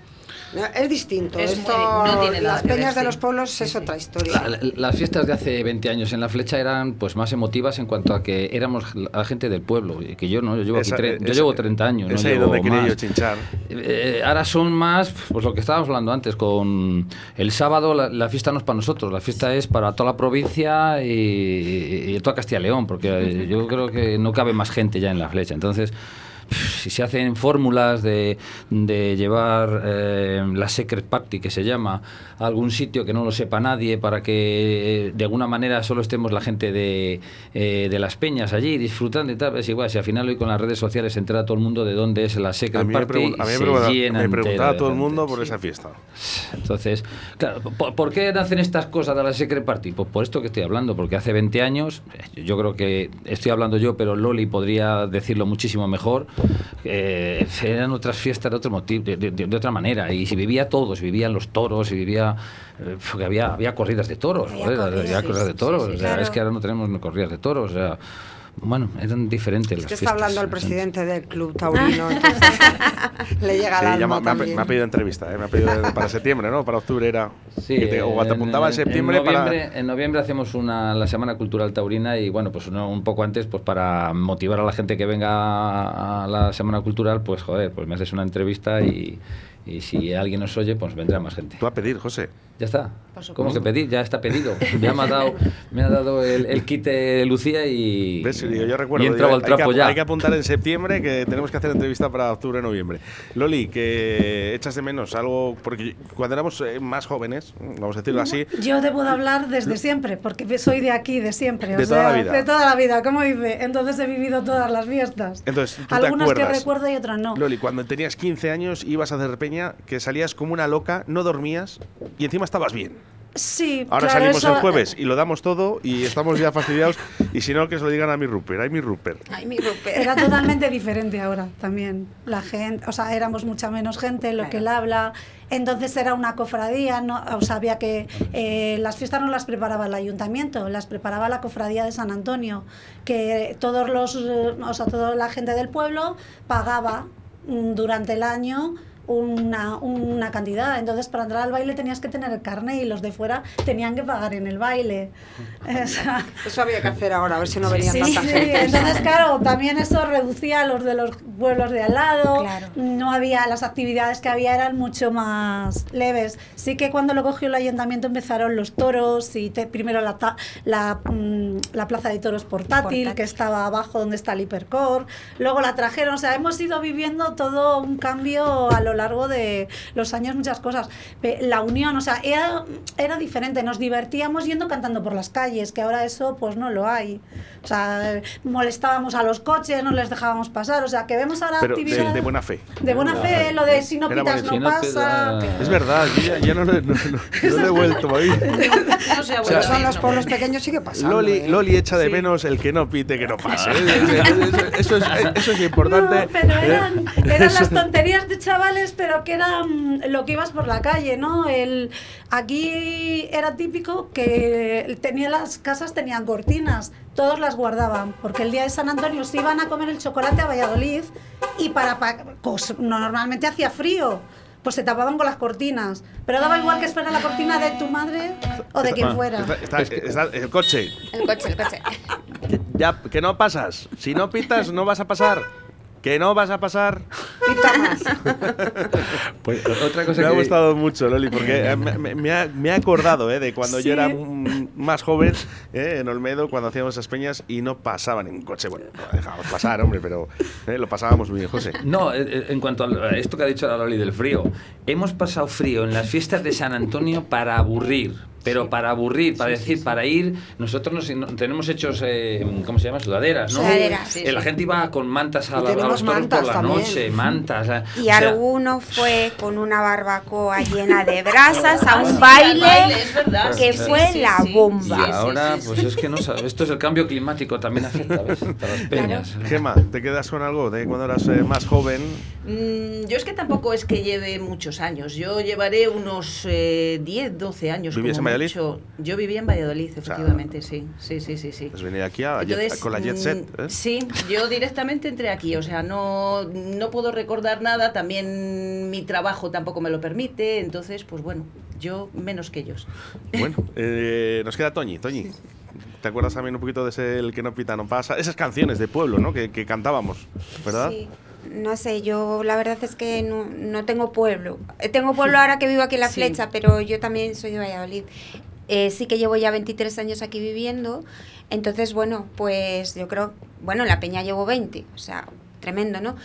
Es distinto. Es Esto, muy- no tiene nada las ver, peñas de los pueblos es otra historia. La- la- Las fiestas de hace 20 años en la flecha eran pues más emotivas en cuanto a que éramos la gente del pueblo, y que yo no, yo llevo, aquí Esa- tre- yo llevo 30 años, Es no ahí llevo donde quería más. yo chinchar. Eh, ahora son más, pues lo que estábamos hablando antes, con el sábado la, la fiesta no es para nosotros, la fiesta es para toda la provincia y, y toda Castilla y León, porque eh, yo creo que no cabe más gente ya en la flecha. Entonces, si se hacen fórmulas de, de llevar eh, la Secret Party, que se llama, a algún sitio que no lo sepa nadie, para que eh, de alguna manera solo estemos la gente de, eh, de las peñas allí disfrutando y tal, es igual, si al final hoy con las redes sociales se entera todo el mundo de dónde es la Secret A mí me, Party, pregun- a mí me preguntaba- me de todo el mundo por esa fiesta. Entonces, claro, ¿por, por qué hacen estas cosas de la Secret Party? Pues por esto que estoy hablando, porque hace 20 años, yo creo que estoy hablando yo, pero Loli podría decirlo muchísimo mejor, eh, eran otras fiestas de otro motivo, de, de- de otra manera, y se vivía todo, se vivían los toros, se vivía, eh, porque había, había corridas de toros, Había corridas, había corridas de toros, sí, sí, o sea, claro. es que ahora no tenemos corridas de toros, o sea, bueno, eran diferentes Es las que está fiestas. hablando el presidente del club taurino, entonces le llega Sí, ya alma me, ha, me ha pedido entrevista, ¿eh? me ha pedido para septiembre, ¿no? Para octubre era. Sí, que te- o te en- apuntaba en, septiembre noviembre, para. En noviembre hacemos una, la Semana Cultural Taurina y bueno, pues uno- un poco antes, pues para motivar a la gente que venga a la Semana Cultural, pues joder, pues me haces una entrevista y, y si alguien nos oye, pues vendrá más gente. Tú a pedir, José. Ya está. ¿Cómo que pedir? Ya está pedido. Ya me ha dado, me ha dado el, el kit de Lucía y, ¿Ves? Digo, yo recuerdo. y he digo, entrado al hay, trapo que, ya. hay que apuntar en septiembre que tenemos que hacer entrevista para octubre, noviembre. Loli, que echas de menos algo. Porque cuando éramos eh, más jóvenes, vamos a decirlo así, Yo debo de hablar desde siempre, porque soy de aquí, de siempre. o De toda la sea, vida. De toda la vida, como dice. Entonces he vivido todas las fiestas. Entonces, ¿tú te Algunas que acuerdas? recuerdo y otras no. Loli, cuando tenías 15 años ibas a hacer peña, que salías como una loca, no dormías y encima estabas bien. Sí, Ahora claro, salimos eso- el jueves y lo damos todo y estamos ya fastidiados. Y si no, que se lo digan a mi Rupert. Ay, mi Rupert. Ay, mi Rupert. Era totalmente diferente ahora también. La gente, o sea, éramos mucha menos gente, lo que él habla. Entonces era una cofradía, no, o sea, había que. eh, las fiestas no las preparaba el ayuntamiento, las preparaba la cofradía de San Antonio, que todos los, eh, o sea, toda la gente del pueblo pagaba mm, durante el año una, una cantidad. Entonces, para entrar al baile tenías que tener el carnet y los de fuera tenían que pagar en el baile. O sea, Eso había que hacer ahora, a ver si no venía Sí, tanta sí, gente. entonces claro, también eso reducía a los de los pueblos de al lado, Claro. no había, las actividades que había eran mucho más leves. Sí que cuando lo cogió el ayuntamiento empezaron los toros y te- primero la, ta- la, mm, la plaza de toros portátil, Portátil. que estaba abajo donde está el hipercore, luego la trajeron, o sea, hemos ido viviendo todo un cambio a lo largo de los años, muchas cosas. La unión, o sea, era, era diferente, nos divertíamos yendo cantando por las calles, que ahora eso pues no lo hay. O sea, molestábamos a los coches, no les dejábamos pasar, o sea, que vemos ahora Pero de, actividades de buena fe. de buena fe, lo de si no pitas no Si no pasa. Es verdad, ya, ya no, no, no- no lo he vuelto a oír. No se ha O sea, vuelto a Eso en ir, los pueblos pequeños sigue pasando. Loli, ¿eh? Loli echa de menos el que no pite, que no pase. Eso es, eso es importante. No, pero eran, eran Eso- las tonterías de chavales, pero que eran lo que ibas por la calle, ¿no? El, aquí era típico que tenía las casas tenían cortinas, todos las guardaban, porque el día de San Antonio se iban a comer el chocolate a Valladolid y para, pa- pues, normalmente hacía frío. Pues se tapaban con las cortinas. Pero daba igual que fuera la cortina de tu madre o de quien fuera. Está, está- está el coche. El coche, el coche. Ya, que no pasas. Si no pitas, no vas a pasar. Que no vas a pasar. Pues otra cosa Me ha que- gustado mucho, Loli, porque eh, me, me- me ha, me ha acordado eh, de cuando yo era Sí. más joven eh, en Olmedo, cuando hacíamos esas peñas y no pasaban en coche. Bueno, no dejábamos pasar, hombre, pero eh, lo pasábamos muy bien, José. No, eh, eh, en cuanto a esto que ha dicho la Loli del frío, hemos pasado frío en las fiestas de San Antonio para aburrir. Pero para aburrir, para decir, para ir, nosotros nos, no- tenemos hechos, eh, ¿cómo se llama? Sudaderas, ¿no? Sudaderas. Sí, Eh, La sí. gente iba con mantas a, Y la- a los toros por la también. noche, mantas. Y o sea, alguno fue con una barbacoa llena de brasas a Ah, un baile, baile, es verdad, que sí, fue sí, la sí. Y bomba. sí, ahora, pues es que no sabes, esto es el cambio climático, también afecta ¿ves? a las peñas. Gema, ¿te quedas con algo de cuando eras eh, más joven? Mm, yo es que tampoco es que lleve muchos años. Yo llevaré unos eh, 10, 12 años. ¿Vivías como en Valladolid? mucho. Yo vivía en Valladolid, sea, efectivamente, sí. Sí, sí, sí, sí. Pues venir aquí a jet- con la jet set. mm, ¿eh? Sí, yo directamente entré aquí, o sea, no, no puedo recordar nada, también mi trabajo tampoco me lo permite, entonces, pues bueno, yo menos que ellos. Bueno, eh, nos queda Toñi. Toñi, ¿te acuerdas también un poquito de ese El que no pita no pasa? Esas canciones de pueblo, ¿no? Que, que cantábamos, ¿verdad? Sí. No sé, yo la verdad es que no, no tengo pueblo. Eh, Tengo pueblo ahora que vivo aquí en La Sí. Flecha, pero yo también soy de Valladolid. Eh, sí que llevo ya 23 años aquí viviendo, entonces bueno, pues yo creo, bueno, en La Peña llevo 20, o sea, tremendo, ¿no?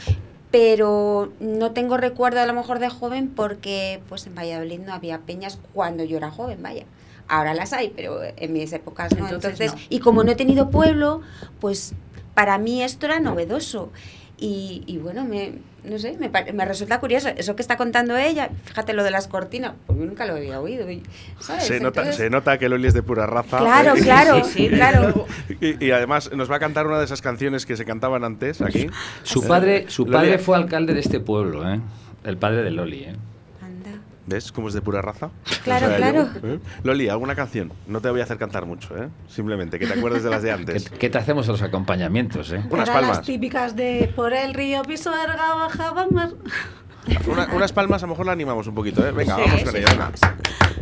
Pero no tengo recuerdo a lo mejor de joven porque pues en Valladolid no había peñas cuando yo era joven, vaya. Ahora las hay, pero en mis épocas no. Entonces, Entonces, no. y como no he tenido pueblo, pues para mí esto era novedoso. Y, y bueno, me, no sé, me, pare- me resulta curioso. Eso que está contando ella, fíjate lo de las cortinas, pues yo nunca lo había oído. y- ¿sabes? Se nota, Entonces- se nota que Loli es de pura raza. Claro, ¿eh? claro, Sí, sí, claro. Y, y además nos va a cantar una de esas canciones que se cantaban antes aquí. Su padre, su Loli, padre fue alcalde de este pueblo, ¿eh? El padre de Loli, ¿eh? ¿Ves cómo es de pura raza? Claro, yo, claro. ¿eh? Loli, alguna canción. No te voy a hacer cantar mucho, ¿eh? Simplemente que te acuerdes de las de ¿Qué, antes. qué te hacemos a los acompañamientos, eh? Unas palmas. las típicas de por el río Pisuerga bajaba mar. Una- unas palmas a lo mejor la animamos un poquito, ¿eh? Venga, Sí, vamos con sí, ella, venga.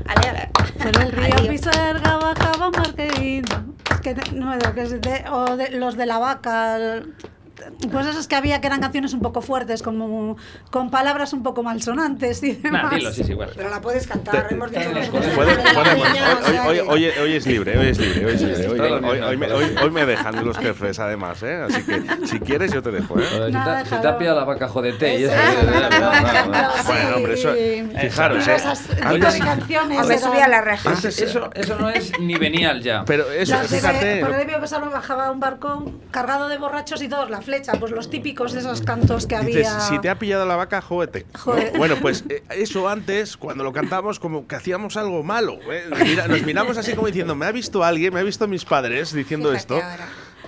Ale, ale. Por el río. Pisuerga bajaba mar querido. Es que no me que es de, o de los de la vaca. el- Pues esas que había que eran canciones un poco fuertes, como con palabras un poco malsonantes y demás. Nah, dilo, sí, sí, igual. Pero la puedes cantar, Te- hemos dicho hoy, es libre, hoy es libre, hoy es libre. Hoy, hoy- hoy me, hoy- hoy me dejan los jefes, además, ¿eh? Así que si quieres, yo te dejo, ¿eh? Nada, te, si te ha pillado la vaca, jodete. y Eso, eso- Bueno, hombre, eso- fijaros, ¿eh? Esas Antes- canciones. O me eran- subí a la reja. Antes- Eso, eso no es ni venial ya. Pero eso, fíjate. por el río Pisuerga bajaba un barco cargado de borrachos y todos la flecha. pues los típicos de esos cantos que Dices, había. si te ha pillado la vaca, jódete. ¿no? Joder. Bueno, pues eh, eso antes, cuando lo cantamos, como que hacíamos algo malo. ¿eh? Nos miramos así como diciendo, me ha visto alguien, me ha visto mis padres diciendo esto.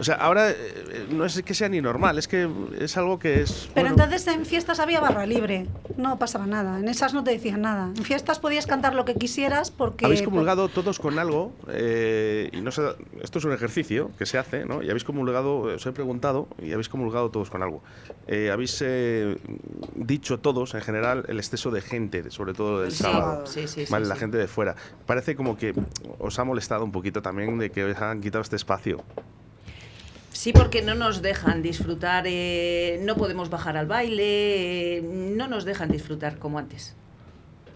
O sea, ahora eh, no es que sea ni normal, es que es algo que es... Pero bueno, entonces en fiestas había barra libre, no pasaba nada. En esas no te decían nada. En fiestas podías cantar lo que quisieras porque. Habéis comulgado todos con algo, eh, y no sé, esto es un ejercicio que se hace, ¿no? Y habéis comulgado, os he preguntado, y habéis comulgado todos con algo. Eh, habéis eh, dicho todos, en general, el exceso de gente, sobre todo del Sí, sábado. sí, sí, sí, ¿vale? La gente de fuera. Parece como que os ha molestado un poquito también de que os han quitado este espacio. Sí, porque no nos dejan disfrutar, eh, no podemos bajar al baile, eh, no nos dejan disfrutar como antes.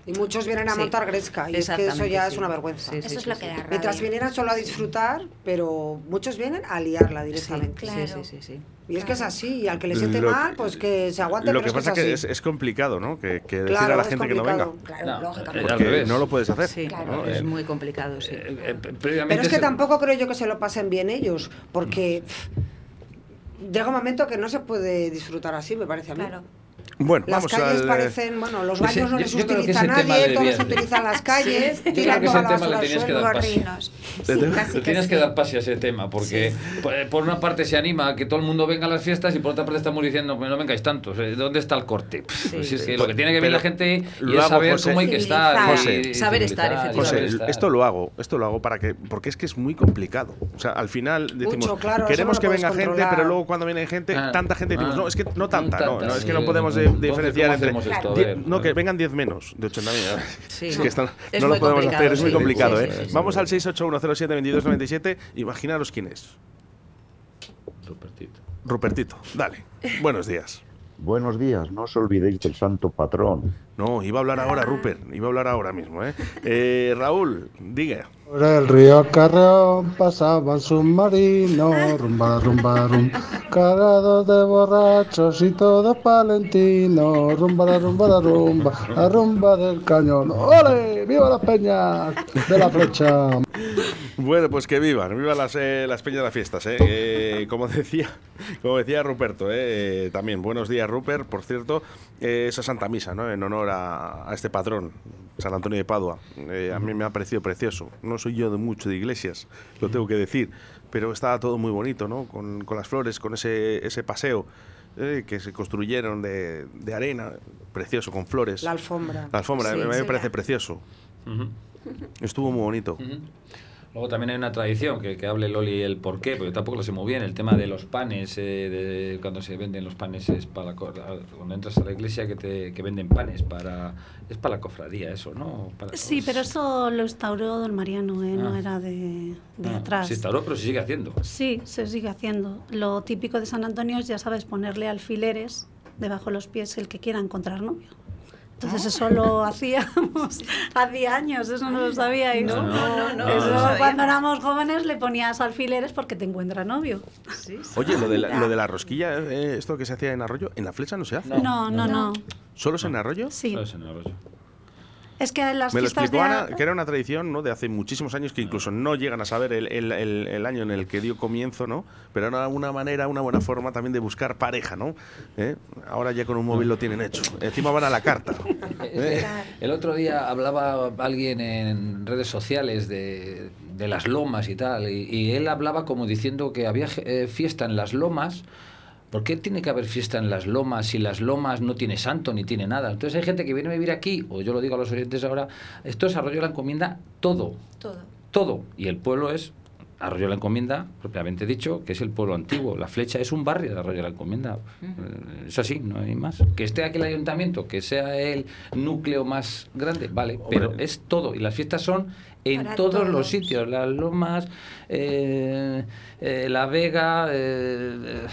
Y muchos vienen a Sí. montar gresca y es que eso ya sí. es una vergüenza. Sí, sí, Eso es sí, lo que da rabia. Mientras vinieran solo a disfrutar, pero muchos vienen a liarla directamente. Sí, sí, sí, sí, sí. Y es que es así, y al que le siente Lo mal, pues que se aguante, Lo pero que es pasa que es que es es, así. es complicado, ¿no? Que, que decir Claro, a la gente que no venga. claro, lógicamente. Porque no lo puedes hacer. Sí, ¿no? es Eh, muy complicado, sí. Pero es que tampoco creo yo que se lo pasen bien ellos, porque llega un momento que no se puede disfrutar así, me parece a mí. Bueno, Las vamos calles al, eh, parecen, bueno, los Ese- baños no les yo utiliza nadie, todos utilizan las calles, Yo creo tiran que toda ese la tema basura le tenías que dar pase. Le tienes que dar pase a ese tema, porque por, por una parte se anima a que todo el mundo venga a las fiestas y por otra parte estamos diciendo, pues no vengáis tantos, eh, ¿dónde está el corte? Pff, pues es que lo que tiene que ver la gente Lo y es hago, saber José. cómo hay que estar. José. y- y Saber estar, y José, esto lo hago, esto lo hago para que, porque es que es muy complicado. O sea, al final decimos, Mucho, claro, eso queremos no que venga gente, pero luego cuando viene gente, Ah, tanta gente, decimos, ah, no, es que no tanta, no, no, es que sí, no podemos de- diferenciar ¿cómo entre, esto? Ver, no, que vengan 10 menos de 80.000. Sí. Es que esto Es no lo podemos hacer, es muy sí. complicado, Sí, ¿eh? sí, sí, Vamos sí. al 681072297, imaginaros quién es. Rupertito. Rupertito, dale. Buenos días. Buenos días, no os olvidéis del santo patrón. No, iba a hablar ahora, Rupert, iba a hablar ahora mismo, ¿eh? Eh, Raúl, diga. Por el río Carreón pasaba un submarino, rumba, rumba, rum, cargados de borrachos y todos palentinos, rumba, rumba, rumba, la rumba del cañón. ¡Ole! ¡Viva las peñas de la flecha! Bueno, pues que vivan, vivan las, eh, las peñas de las fiestas, ¿eh? Eh, como decía, como decía Ruperto, ¿eh? Eh, también buenos días, Rupert, por cierto, esa Santa Misa, ¿no? En honor a, a este patrón, San Antonio de Padua. Eh, a mí me ha parecido precioso. No soy yo de mucho de iglesias, lo tengo que decir, pero estaba todo muy bonito, ¿no? Con, con las flores, con ese, ese paseo. eh, que se construyeron de, de arena, precioso, con flores. La alfombra. La alfombra, Sí, a mí me parece precioso. Estuvo muy bonito. Luego también hay una tradición que, que hable Loli el por qué, porque tampoco lo sé muy bien. El tema de los panes, eh, de cuando se venden los panes es para cuando entras a la iglesia que te que venden panes para es para la cofradía eso, ¿no? Para- Sí, pero eso lo instauró don Mariano, ¿eh? no Ah. era de, de Ah, atrás. Se instauró, pero se sigue haciendo. Sí, se sigue haciendo. Lo típico de San Antonio es, ya sabes, ponerle alfileres debajo de los pies el que quiera encontrar novio. Entonces eso lo hacíamos hace años, eso no lo sabíais. No, no, no, no, Eso no sabía. cuando éramos jóvenes le ponías alfileres porque te encuentra novio. Oye, lo de la, lo de la rosquilla, eh, esto que se hacía en Arroyo, en la flecha no se hace. No, no, no. ¿Solo es en Arroyo? Sí. Solo es en Arroyo. Es que las Me lo explicó de... Ana, que era una tradición ¿no? de hace muchísimos años que incluso no llegan a saber el, el- el- el año en el que dio comienzo, ¿no? Pero era una manera, una buena forma también de buscar pareja, ¿no? ¿Eh? Ahora ya con un móvil lo tienen hecho. Encima van a la carta. ¿eh? El otro día hablaba alguien en redes sociales de, de las lomas y tal, y, y él hablaba como diciendo que había eh, fiesta en las lomas. ¿Por qué tiene que haber fiesta en las lomas si las lomas no tiene santo ni tiene nada? Entonces hay gente que viene a vivir aquí, o yo lo digo a los oyentes ahora, esto es Arroyo la Encomienda todo, Todo. todo. Y el pueblo es Arroyo la Encomienda, propiamente dicho, que es el pueblo antiguo. La flecha es un barrio de Arroyo la Encomienda. Es así, no hay más. Que esté aquí el ayuntamiento, que sea el núcleo más grande, vale, pero es todo. Y las fiestas son en Para todos, los sitios. Las Lomas, eh, eh, La Vega, eh,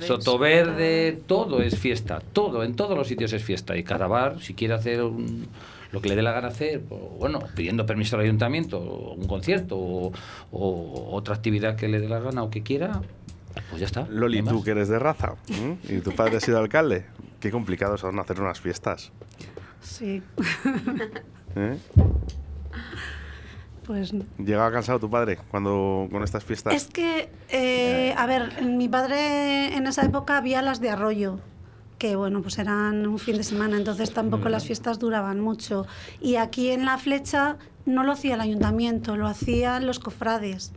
Sotoverde. Todo es fiesta. Todo, en todos los sitios es fiesta. Y cada bar, si quiere hacer un- lo que le dé la gana hacer, o, bueno, pidiendo permiso al ayuntamiento, o un concierto, o, o otra actividad que le dé la gana o que quiera, pues ya está. Loli, tú que eres de raza y tu padre ha sido alcalde, qué complicado son hacer unas fiestas. Sí. ¿eh? Pues ¿Llegaba cansado tu padre cuando con estas fiestas? Es que, eh, a ver, mi padre en esa época había las de arroyo, que bueno, pues eran un fin de semana, entonces tampoco las fiestas duraban mucho. Y aquí en la flecha no lo hacía el ayuntamiento, lo hacían los cofrades.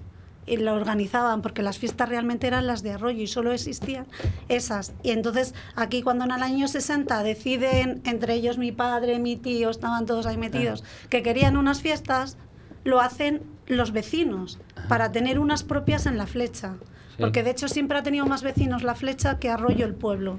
Y lo organizaban porque las fiestas realmente eran las de arroyo y solo existían esas. Y entonces aquí cuando en el año 60 deciden, entre ellos mi padre, mi tío, estaban todos ahí metidos, que querían unas fiestas, lo hacen los vecinos para tener unas propias en la flecha. Sí. Porque de hecho siempre ha tenido más vecinos la flecha que Arroyo el pueblo.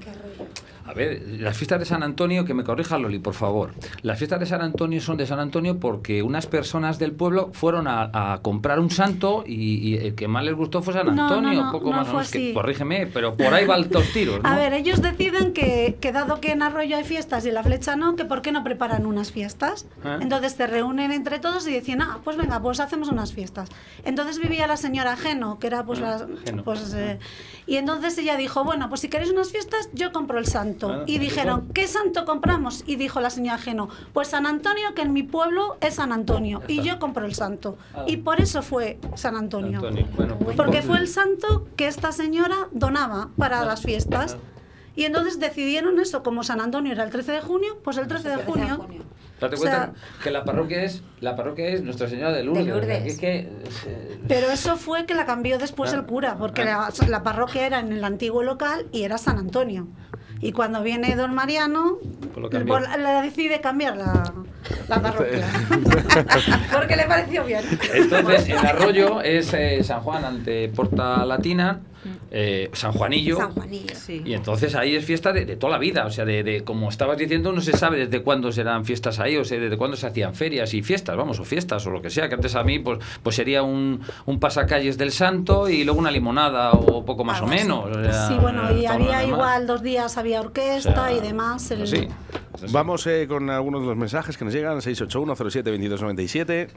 A ver, las fiestas de San Antonio, que me corrija Loli, por favor. Las fiestas de San Antonio son de San Antonio porque unas personas del pueblo fueron a, a comprar un santo y, y el que más les gustó fue San Antonio, no, no, poco no más o menos. Que, corrígeme, pero por ahí van los tiros. A ver, ellos deciden que, que dado que en Arroyo hay fiestas y en la flecha no, que por qué no preparan unas fiestas. Ah. Entonces se reúnen entre todos y dicen, ah, pues venga, pues hacemos unas fiestas. Entonces vivía la señora Geno, que era pues Ah, la... Geno. Pues, eh, y entonces ella dijo, bueno, pues si queréis unas fiestas, yo compro el santo. Ah, y ¿y dijeron? ¿qué santo compramos? Y dijo la señora Geno, pues San Antonio, que en mi pueblo es San Antonio. Y yo compro el santo. Ah. Y por eso fue San Antonio. Antonio, bueno, pues- Porque fue el santo que esta señora donaba para las fiestas. Y entonces decidieron eso, como San Antonio era el 13 de junio, pues el 13 de junio. Date o sea- cuenta que la parroquia es la parroquia es Nuestra Señora de Lourdes. De o sea, Lourdes. que es que, eh, Pero eso fue que la cambió después Ah. el cura, porque Ah. la, la parroquia era en el antiguo local y era San Antonio. Y cuando viene don Mariano, cambió. pues, la decide cambiar la, la parroquia. porque le pareció bien. Entonces, el arroyo es eh, San Juan ante Porta Latina, eh, San Juanillo. San Juanillo. Y entonces ahí es fiesta de, de toda la vida, o sea, de, de- como estabas diciendo, no se sabe desde cuándo serán fiestas ahí, o sea, desde cuándo se hacían ferias y fiestas, vamos, o fiestas, o lo que sea, que antes a mí, pues, pues sería un, un pasacalles del santo y luego una limonada o poco más o menos. o sea, Sí, bueno, y había igual dos días, había orquesta O sea, y demás. el- así. Vamos eh, con algunos de los mensajes que nos llegan, 681-07-2297.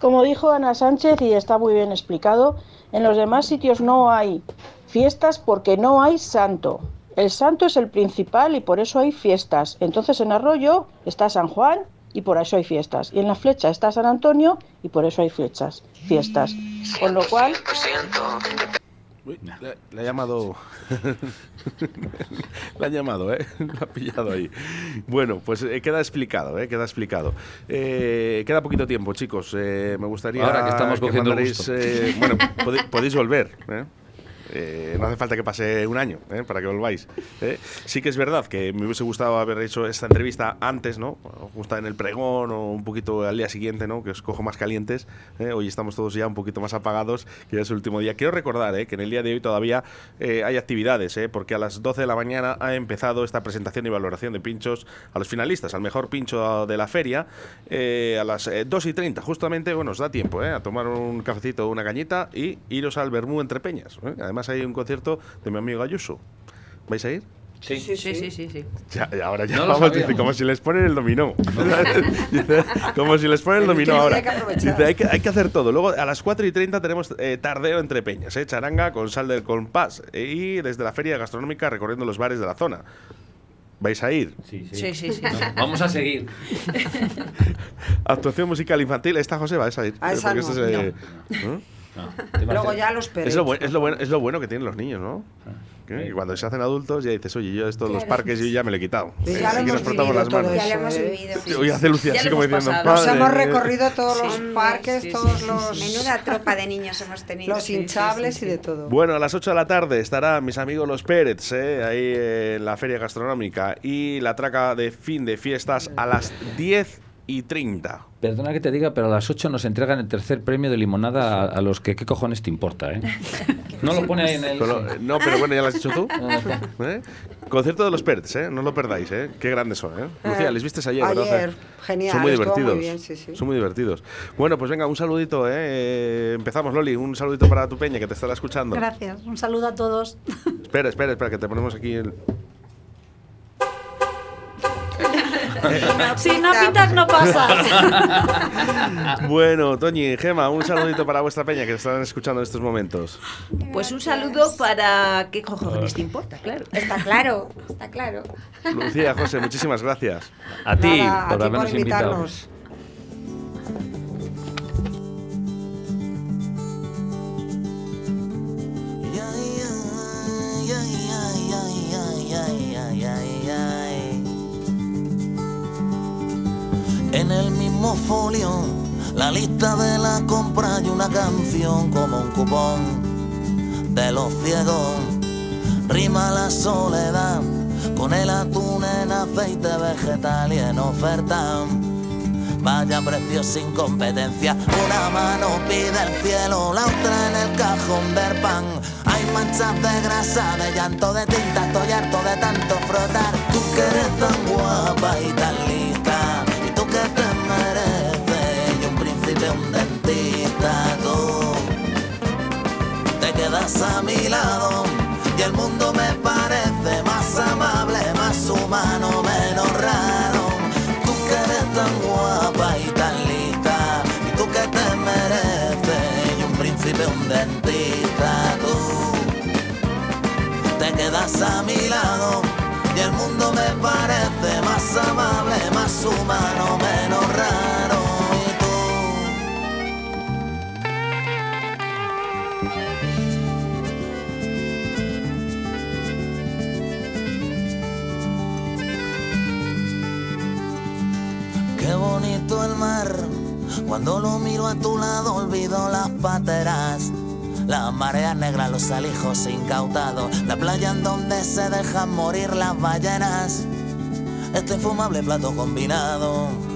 Como dijo Ana Sánchez y está muy bien explicado, en los demás sitios no hay fiestas porque no hay santo. El santo es el principal y por eso hay fiestas. Entonces en Arroyo está San Juan y por eso hay fiestas. Y en la flecha está San Antonio y por eso hay flechas, fiestas. Con lo cual... Uy, le ha llamado. le han llamado, ¿eh? Lo ha pillado ahí. Bueno, pues eh, queda explicado, ¿eh? Queda explicado. Eh, queda poquito tiempo, chicos. Eh, me gustaría. Ahora que estamos cogiendo el mandaréis, gusto. bueno, podéis volver, ¿eh? Eh, no hace falta que pase un año ¿eh? para que volváis. ¿eh? Sí que es verdad que me hubiese gustado haber hecho esta entrevista antes, ¿no? Justo en el pregón o un poquito al día siguiente, ¿no? Que os cojo más calientes. ¿eh? Hoy estamos todos ya un poquito más apagados, que ya es el último día. Quiero recordar ¿eh? que en el día de hoy todavía eh, hay actividades, porque a las 12 de la mañana ha empezado esta presentación y valoración de pinchos a los finalistas, al mejor pincho de la feria. a las eh, 2 y 30, justamente, bueno, os da tiempo a tomar un cafecito o una cañita y iros al Bermú entre Peñas. ¿eh? Además, hay un concierto de mi amigo Ayuso. ¿Vais a ir? Sí, sí, sí, sí, sí. Ya, y ahora ya No lo vamos, dice, como si les ponen el dominó. Dice, como si les ponen el dominó que ahora. hay que aprovechar. Dice, hay que, hay que hacer todo. Luego a las 4 y 30 tenemos eh, tardeo entre peñas, ¿eh? charanga con sal del compás eh, y desde la feria gastronómica recorriendo los bares de la zona. ¿Vais a ir? Sí, Sí, sí, sí. Vamos a seguir. Actuación musical infantil. ¿Esta José vais a ir? A esa no, es, eh, ¿no? Luego ya los Es lo, buen- peretes. es, lo bueno, es lo bueno que tienen los niños, ¿no? Que y cuando se hacen adultos ya dices, oye, yo esto de los Claro. parques yo ya me lo he quitado. Sí, Eh, ya lo aquí nos hemos frotamos vivido las manos. Ya lo hemos vivido. Hoy hace Lucía Ya así como hemos diciendo. Nos "Madre hemos mía". recorrido todos los Sí, parques, sí, todos sí, los, Menuda tropa de niños hemos tenido. los Sí, sí, hinchables sí, y sí. de todo. Bueno, a las 8 de la tarde estarán mis amigos los Pérez, ¿eh? ahí en la feria gastronómica. Y la traca de fin de fiestas a las 10 y 30. Perdona que te diga, pero a las 8 nos entregan el tercer premio de limonada a, a los que qué cojones te importa, ¿eh? No lo pone ahí en el... Pero, eh, no, pero bueno, ya lo has dicho tú. Está. ¿Eh? Concierto de los Pérez, ¿eh? no lo perdáis, ¿eh? qué grandes son. ¿eh? Lucía, les vistes ayer, ¿verdad? Ayer, genial, Son muy divertidos. bien, sí, sí. Son muy divertidos. Bueno, pues venga, un saludito. ¿eh? Eh, Empezamos, Loli. Un saludito para tu peña que te estará escuchando. Gracias, un saludo a todos. Espera, espera, espera, que te ponemos aquí el. si no pintas, no pasas. bueno, Toñi, Gema, un saludito para vuestra peña que están escuchando en estos momentos. Pues un saludo para. ¿Qué cojones te importa? Claro. Está claro, está claro. Lucía, José, muchísimas gracias. A ti, por, a ti invitarnos. Invitado. invitarnos. como folio, la lista de la compra y una canción como un cupón de los ciegos. Rima la soledad con el atún en aceite vegetal y en oferta. Vaya precio sin competencia, una mano pide el cielo, la otra en el cajón del pan. Hay manchas de grasa, de llanto, de tinta, estoy harto de tanto frotar. Tú que eres tan guapa y tan lista, un dentista, tú te quedas a mi lado y el mundo me parece más amable, más humano, menos raro. Tú que eres tan guapa y tan lista, y tú que te mereces, y un príncipe, un dentista, tú te quedas a mi lado y el mundo me parece más amable, más humano, menos raro. Qué bonito el mar. Cuando lo miro a tu lado olvido las pateras. Las mareas negras, los alijos incautados. La playa en donde se dejan morir las ballenas. Este infumable plato combinado.